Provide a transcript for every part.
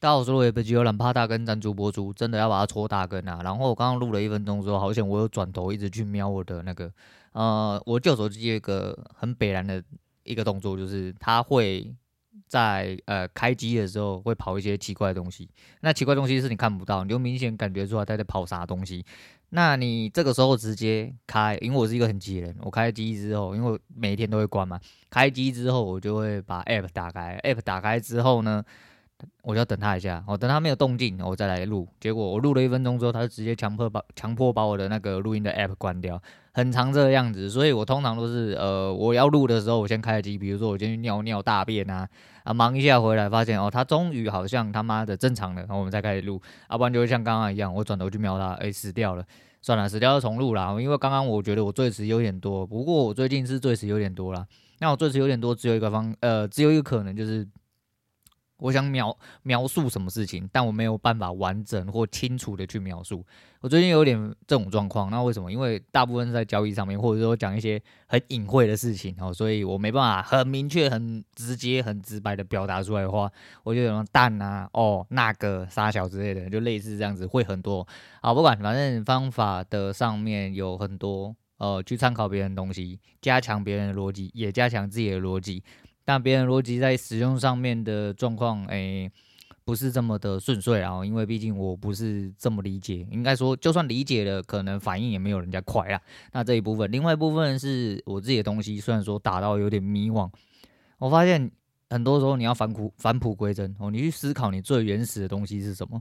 大家好，我是罗杰，有懒趴大根赞助播出，真的要把它戳大根啊！然后我刚刚录了一分钟之后，好像我有转头一直去瞄我的那个，呃，我旧手机有一个很北然的一个动作，就是它会在呃开机的时候会跑一些奇怪的东西。那奇怪东西是你看不到，你就明显感觉出来它在跑啥东西。那你这个时候直接开，因为我是一个很急人，我开机之后，因为每一天都会关嘛，开机之后我就会把 App 打开，App 打开之后呢。我就要等他一下，我等他没有动静，我再来录。结果我录了一分钟之后，他就直接强迫把强迫把我的那个录音的 app 关掉，很长这个样子。所以我通常都是呃，我要录的时候我先开机，比如说我先去尿尿大便啊，啊忙一下回来发现哦，他终于好像他妈的正常了，然后我们再开始录。要、啊、不然就会像刚刚一样，我转头去瞄他，哎、死掉了，算了，死掉就重录啦。因为刚刚我觉得我最词有点多，不过我最近是最词有点多啦。那我最词有点多，只有一个方呃，只有一个可能就是。我想描描述什么事情，但我没有办法完整或清楚的去描述。我最近有点这种状况，那为什么？因为大部分是在交易上面，或者说讲一些很隐晦的事情哦，所以我没办法很明确、很直接、很直白的表达出来的话，我就有种蛋啊、哦那个傻小之类的，就类似这样子，会很多。好，不管，反正方法的上面有很多，呃，去参考别人的东西，加强别人的逻辑，也加强自己的逻辑。但别人逻辑在使用上面的状况，诶，不是这么的顺遂啊，因为毕竟我不是这么理解，应该说就算理解了，可能反应也没有人家快啊。那这一部分，另外一部分是我自己的东西，虽然说打到有点迷惘，我发现很多时候你要返璞返璞归真哦，你去思考你最原始的东西是什么，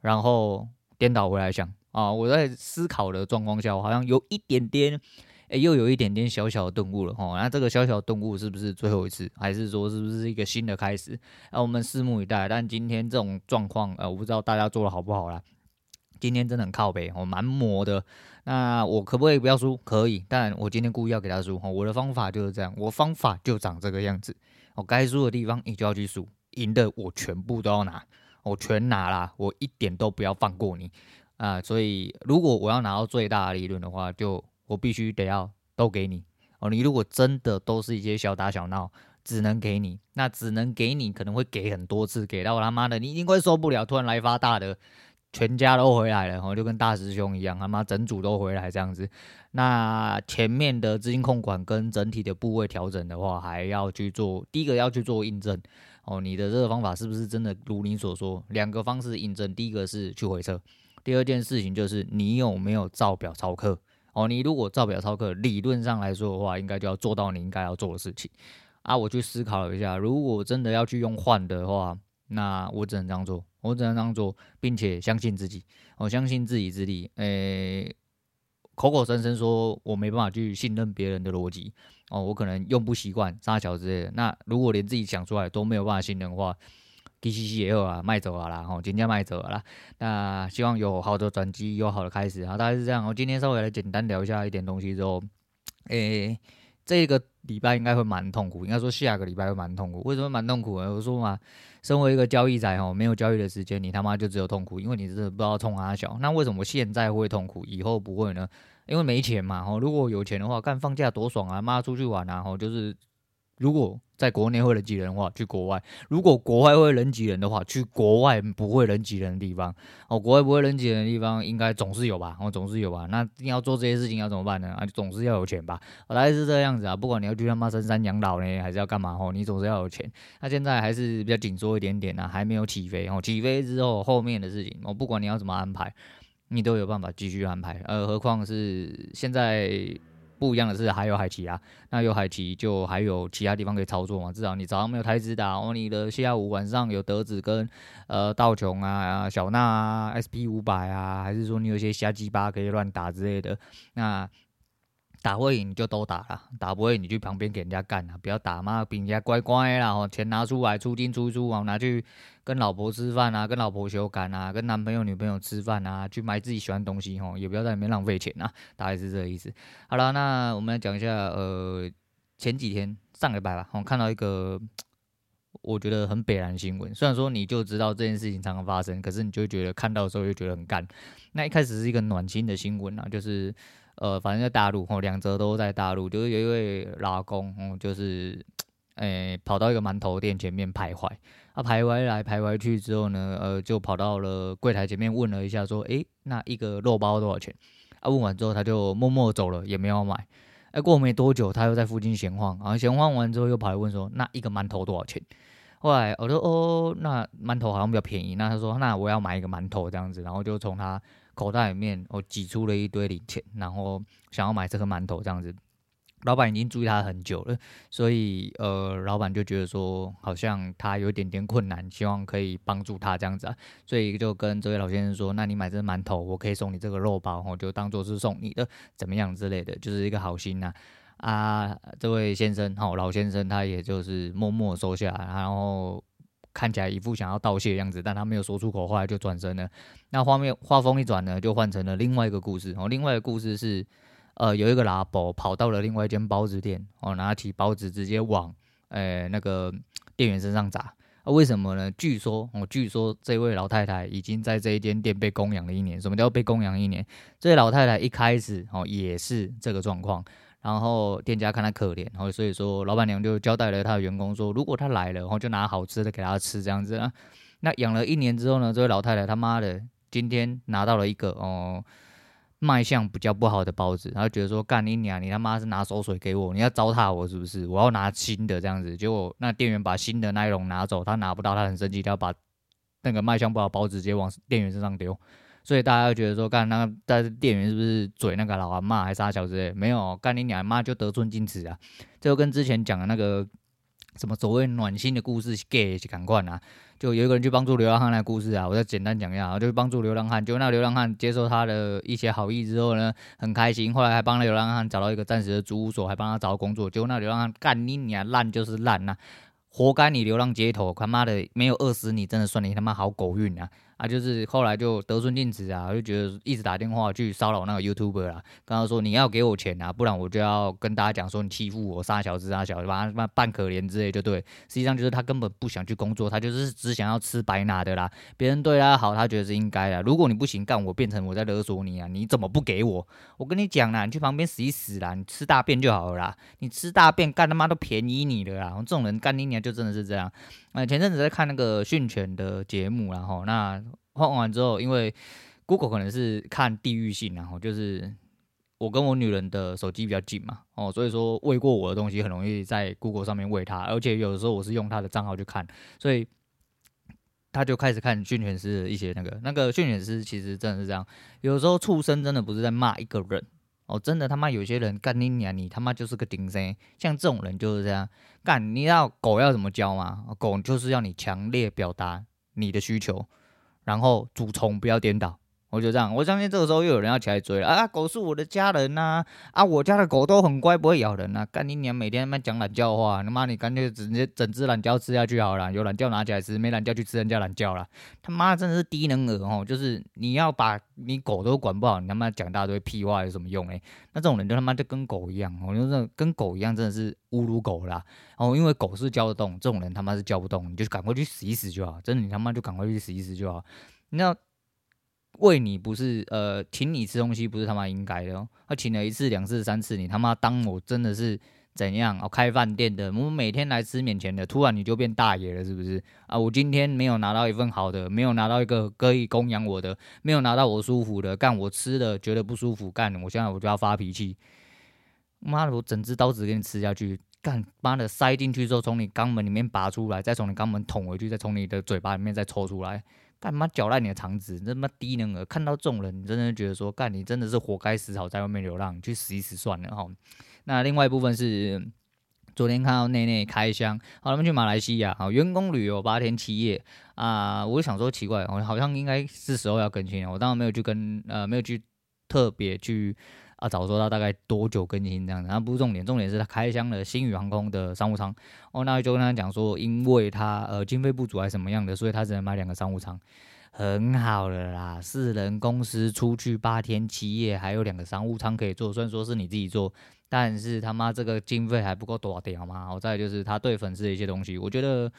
然后颠倒回来想啊，我在思考的状况下，我好像有一点点。哎，又有一点点小小的顿悟了哈。那这个小小的顿悟是不是最后一次，还是说是不是一个新的开始？那我们拭目以待。但今天这种状况，呃，我不知道大家做的好不好啦。今天真的很靠北，我蛮磨的。那我可不可以不要输？可以，但我今天故意要给他输。我的方法就是这样，我方法就长这个样子。我该输的地方你就要去输，赢的我全部都要拿，我全拿啦，我一点都不要放过你啊。所以如果我要拿到最大的利润的话，就我必须得要都给你哦。你如果真的都是一些小打小闹，只能给你，那只能给你，可能会给很多次，给到他妈的你一定会受不了，突然来发大的，全家都回来了，哦，就跟大师兄一样，他妈整组都回来这样子。那前面的资金控管跟整体的部位调整的话，还要去做，第一个要去做印证哦，你的这个方法是不是真的如你所说？两个方式印证，第一个是去回撤，第二件事情就是你有没有照表操课。哦，你如果照表操课，理论上来说的话，应该就要做到你应该要做的事情啊。我去思考了一下，如果真的要去用换的话，那我只能这样做，我只能这样做，并且相信自己，我相信自己之力。诶、口口声声说我没办法去信任别人的逻辑，哦，我可能用不习惯撒小之类的。那如果连自己讲出来都没有办法信任的话，D C C 也有啊，卖走了啦，吼，今天卖走了啦。那希望有好的转机，有好的开始啊，大概是这样。我今天稍微来简单聊一下一点东西之后，诶、欸，这个礼拜应该会蛮痛苦，应该说下个礼拜会蛮痛苦。为什么蛮痛苦呢？我说嘛，身为一个交易仔吼，没有交易的时间，你他妈就只有痛苦，因为你真的不知道冲啥小。那为什么现在会痛苦，以后不会呢？因为没钱嘛，吼，如果有钱的话，干放假多爽啊，妈出去玩啊，吼，就是。如果在国内会人挤人的话，去国外；如果国外会人挤人的话，去国外不会人挤人的地方。哦，国外不会人挤人的地方，应该总是有吧？哦，总是有吧？那你要做这些事情要怎么办呢？啊，总是要有钱吧？大概是这样子啊。不管你要去他妈深山养老呢，还是要干嘛？哦，你总是要有钱。那现在还是比较紧缩一点点啊，还没有起飞。哦，起飞之后后面的事情，哦，不管你要怎么安排，你都有办法继续安排。呃，何况是现在。不一样的是，还有海奇啊，那有海奇就还有其他地方可以操作嘛。至少你早上没有台子打，哦，你的下午晚上有德子跟呃道琼啊、小娜啊、SP 五百啊，还是说你有一些瞎鸡巴可以乱打之类的，那。打会赢你就都打了，打不会你去旁边给人家干啊，不要打嘛，比人家乖乖啦，哦，钱拿出来出进出出，哦，拿去跟老婆吃饭啊，跟老婆修改啊，跟男朋友女朋友吃饭啊，去买自己喜欢的东西，哦，也不要在里面浪费钱啊，大概是这个意思。好了，那我们来讲一下，呃，前几天上礼拜吧，我看到一个我觉得很北烂新闻，虽然说你就知道这件事情常常发生，可是你就觉得看到的时候又觉得很干。那一开始是一个暖心的新闻啊，就是。呃，反正在大陆哦，两则都在大陆，就是有一位老公，嗯，就是，诶、跑到一个馒头店前面徘徊，他徘徊来徘徊去之后呢，呃，就跑到了柜台前面问了一下，说：“诶，那一个肉包多少钱？”啊，问完之后他就默默走了，也没有买。哎，过没多久，他又在附近闲晃，然后闲晃完之后又跑来问说：“那一个馒头多少钱？”后来我说：“哦，那馒头好像比较便宜。”那他说：“那我要买一个馒头这样子。”然后就从他口袋里面我挤出了一堆零钱，然后想要买这个馒头这样子。老板已经注意他很久了，所以呃，老板就觉得说好像他有一点点困难，希望可以帮助他这样子啊，所以就跟这位老先生说：“那你买这个馒头，我可以送你这个肉包，我就当做是送你的，怎么样之类的，就是一个好心呐。”啊，这位先生，好老先生，他也就是默默收下，然后看起来一副想要道谢的样子，但他没有说出口，后来就转身了。那画面画风一转呢，就换成了另外一个故事。哦，另外一个故事是。呃，有一个拉伯跑到了另外一间包子店，哦，拿起包子直接往，呃，那个店员身上砸。啊，为什么呢？据说，哦，据说这位老太太已经在这一间店被供养了一年。什么叫被供养一年？这位老太太一开始哦也是这个状况，然后店家看他可怜，然后所以说老板娘就交代了他的员工说，如果他来了，然后就拿好吃的给他吃，这样子啊。那养了一年之后呢，这位老太太他妈的今天拿到了一个哦。卖相比较不好的包子，然后觉得说干你娘，你他妈是拿馊水给我，你要糟蹋我是不是？我要拿新的这样子，结果那店员把新的那一笼拿走，他拿不到，他很生气，他要把那个卖相不好包子直接往店员身上丢，所以大家就觉得说干那个在店员是不是嘴那个老阿妈还是啥小子？没有，干你娘妈就得寸进尺啊！就跟之前讲的那个什么所谓暖心的故事 gay 是赶快啊。就有一个人去帮助流浪汉的故事啊，我再简单讲一下啊，就帮助流浪汉，就那流浪汉接受他的一些好意之后呢，很开心，后来还帮了流浪汉找到一个暂时的租屋所，还帮他找到工作，结果那流浪汉干你娘烂就是烂呐，活该你流浪街头，他妈的没有饿死你，真的算你他妈好狗运啊！啊，就是后来就得寸进尺啊，就觉得一直打电话去骚扰那个 YouTuber 啊，跟他说你要给我钱啊，不然我就要跟大家讲说你欺负我，杀小子杀小子，把他扮可怜之类就对。实际上就是他根本不想去工作，他就是只想要吃白拿的啦。别人对他好，他觉得是应该的。如果你不行干，我变成我在勒索你啊，你怎么不给我？我跟你讲啦，你去旁边死一死啦，你吃大便就好了啦。你吃大便干他妈都便宜你了啦。这种人干你娘就真的是这样。呃，前阵子在看那个训犬的节目，然后那换完之后，因为 Google 可能是看地域性，然后就是我跟我女人的手机比较近嘛，哦，所以说喂过我的东西很容易在 Google 上面喂它，而且有的时候我是用她的账号去看，所以他就开始看训犬师的一些那个那个训犬师，其实真的是这样，有时候畜生真的不是在骂一个人。哦，真的他妈有些人干你娘，你他妈就是个顶生，像这种人就是这样干。你知道狗要怎么教吗？狗就是要你强烈表达你的需求，然后主从不要颠倒。我就这样，我相信这个时候又有人要起来追了啊！狗是我的家人呐，啊，我家的狗都很乖，不会咬人呐。干你娘，每天他妈讲懒觉话，他妈你干脆直接整只懒觉吃下去好了，有懒觉拿起来吃，没懒觉去吃人家懒觉了。他妈真的是低能儿哦！就是你要把你狗都管不好，你他妈讲大堆屁话有什么用诶？那这种人就他妈就跟狗一样，我觉得跟狗一样真的是侮辱狗啦。哦，因为狗是教得动，这种人他妈是教不动，你就赶快去死一死就好。真的，你他妈就赶快去死一死就好。那。喂你不是呃，请你吃东西不是他妈应该的哦。他请了一次、两次、三次，你他妈当我真的是怎样哦？开饭店的，我每天来吃免钱的，突然你就变大爷了是不是啊？我今天没有拿到一份好的，没有拿到一个可以供养我的，没有拿到我舒服的，干我吃的觉得不舒服，干我现在我就要发脾气。妈的，我整只刀子给你吃下去，干妈的塞进去之后，从你肛门里面拔出来，再从你肛门捅回去，再从你的嘴巴里面再抽出来。干嘛搅烂你的肠子？你他妈低能儿！看到这种人，你真的觉得说，干你真的是活该死，好在外面流浪，去死一死算了哈。那另外一部分是昨天看到内内开箱，好，他们去马来西亚，好，员工旅游八天七夜啊，我就想说奇怪，我好像应该是时候要更新了，我当然没有去跟呃，没有去特别去。啊，早说他大概多久更新这样子，那不是重点，重点是他开箱了星宇航空的商务舱。哦，那就跟他讲说，因为他呃经费不足还是什么样的，所以他只能买两个商务舱。很好了啦，四人公司出去八天七夜，还有两个商务舱可以坐。虽然说是你自己坐，但是他妈这个经费还不够多点好吗？好，再就是他对粉丝的一些东西，我觉得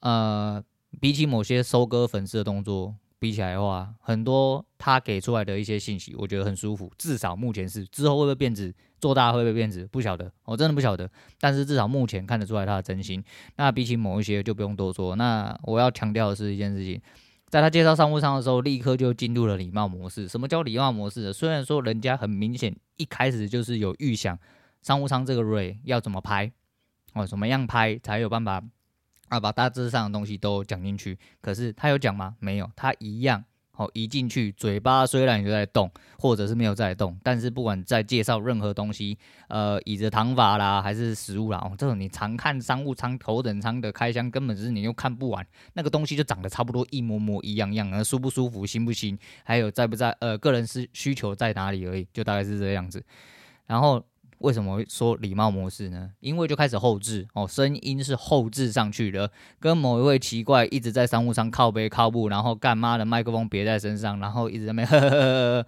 呃比起某些收割粉丝的动作。比起来的话，很多他给出来的一些信息，我觉得很舒服。至少目前是，之后会不会变质，做大会不会变质，不晓得，我真的不晓得。但是至少目前看得出来他的真心。那比起某一些就不用多说。那我要强调的是一件事情，在他介绍商务舱的时候，立刻就进入了礼貌模式。什么叫礼貌模式？虽然说人家很明显一开始就是有预想商务舱这个瑞要怎么拍，哦，怎么样拍才有办法。啊，把大致上的东西都讲进去，可是他有讲吗？没有，他一样。好，一进去，嘴巴虽然有在动，或者是没有在动，但是不管在介绍任何东西，呃，椅子躺法啦，还是食物啦，哦，这种你常看商务舱、头等舱的开箱，根本是你又看不完，那个东西就长得差不多一模模一样样，而舒不舒服、新不新，还有在不在，呃，个人需需求在哪里而已，就大概是这样子，然后。为什么说礼貌模式呢？因为就开始后置哦，声音是后置上去的，跟某一位奇怪一直在商务舱靠背靠步，然后干妈的麦克风别在身上，然后一直在那边呵呵呵。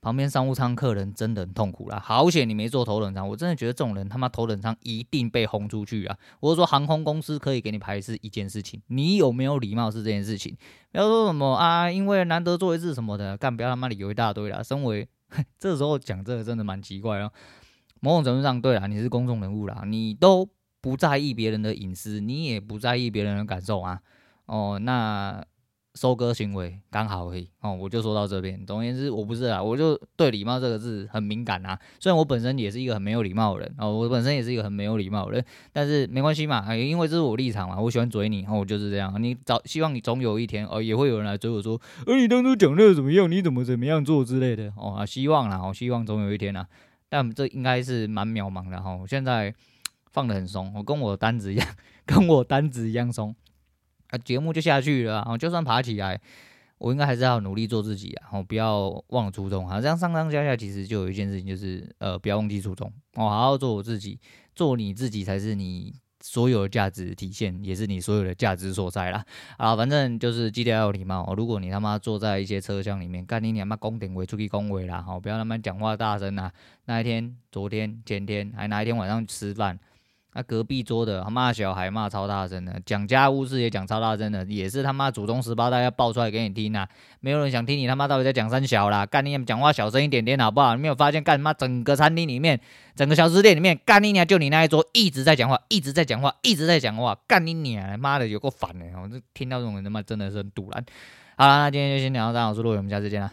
旁边商务舱客人真的很痛苦啦，好险你没坐头等舱，我真的觉得这种人他妈头等舱一定被轰出去啊！我是说航空公司可以给你排是一件事情，你有没有礼貌是这件事情。不要说什么啊，因为难得坐一次什么的，干不要他妈理由一大堆啦。身为 这时候讲这个真的蛮奇怪哦。某种程度上，对啦，你是公众人物啦，你都不在意别人的隐私，你也不在意别人的感受啊。哦，那收割行为刚好而已。哦，我就说到这边。总而言之，我不是啊，我就对礼貌这个字很敏感啊。虽然我本身也是一个很没有礼貌的人哦，我本身也是一个很没有礼貌的人，但是没关系嘛，因为这是我立场嘛，我喜欢追你，哦，我就是这样。你早希望你总有一天哦，也会有人来追我说，呃，你当初讲那个怎么样？你怎么怎么样做之类的哦啊，希望啦，我希望总有一天啊。但这应该是蛮渺茫的哈，我现在放得很松，我跟我单子一样，跟我单子一样松，啊，节目就下去了，啊，就算爬起来，我应该还是要努力做自己啊，哦，不要忘了初衷，好，这样上上下下其实就有一件事情，就是呃，不要忘记初衷，哦，好好做我自己，做你自己才是你。所有的价值体现，也是你所有的价值所在啦。啊，反正就是记得要有礼貌哦。如果你他妈坐在一些车厢里面，干你娘妈公点位出去恭维啦，好，不要他妈讲话大声啦。那一天、昨天、前天，还哪一天晚上吃饭？那、啊、隔壁桌的他骂小孩骂超大声的，讲家务事也讲超大声的，也是他妈祖宗十八代要爆出来给你听、啊！没有人想听你他妈到底在讲三小啦，干你讲话小声一点点好不好？你没有发现干妈整个餐厅里面，整个小吃店里面，干你娘就你那一桌一直在讲话，一直在讲话，一直在讲话，干你娘妈的有够烦的，我这听到这种人他妈真的是很赌烂。好了，那今天就先聊到这，我是陆伟，我们下次见啦。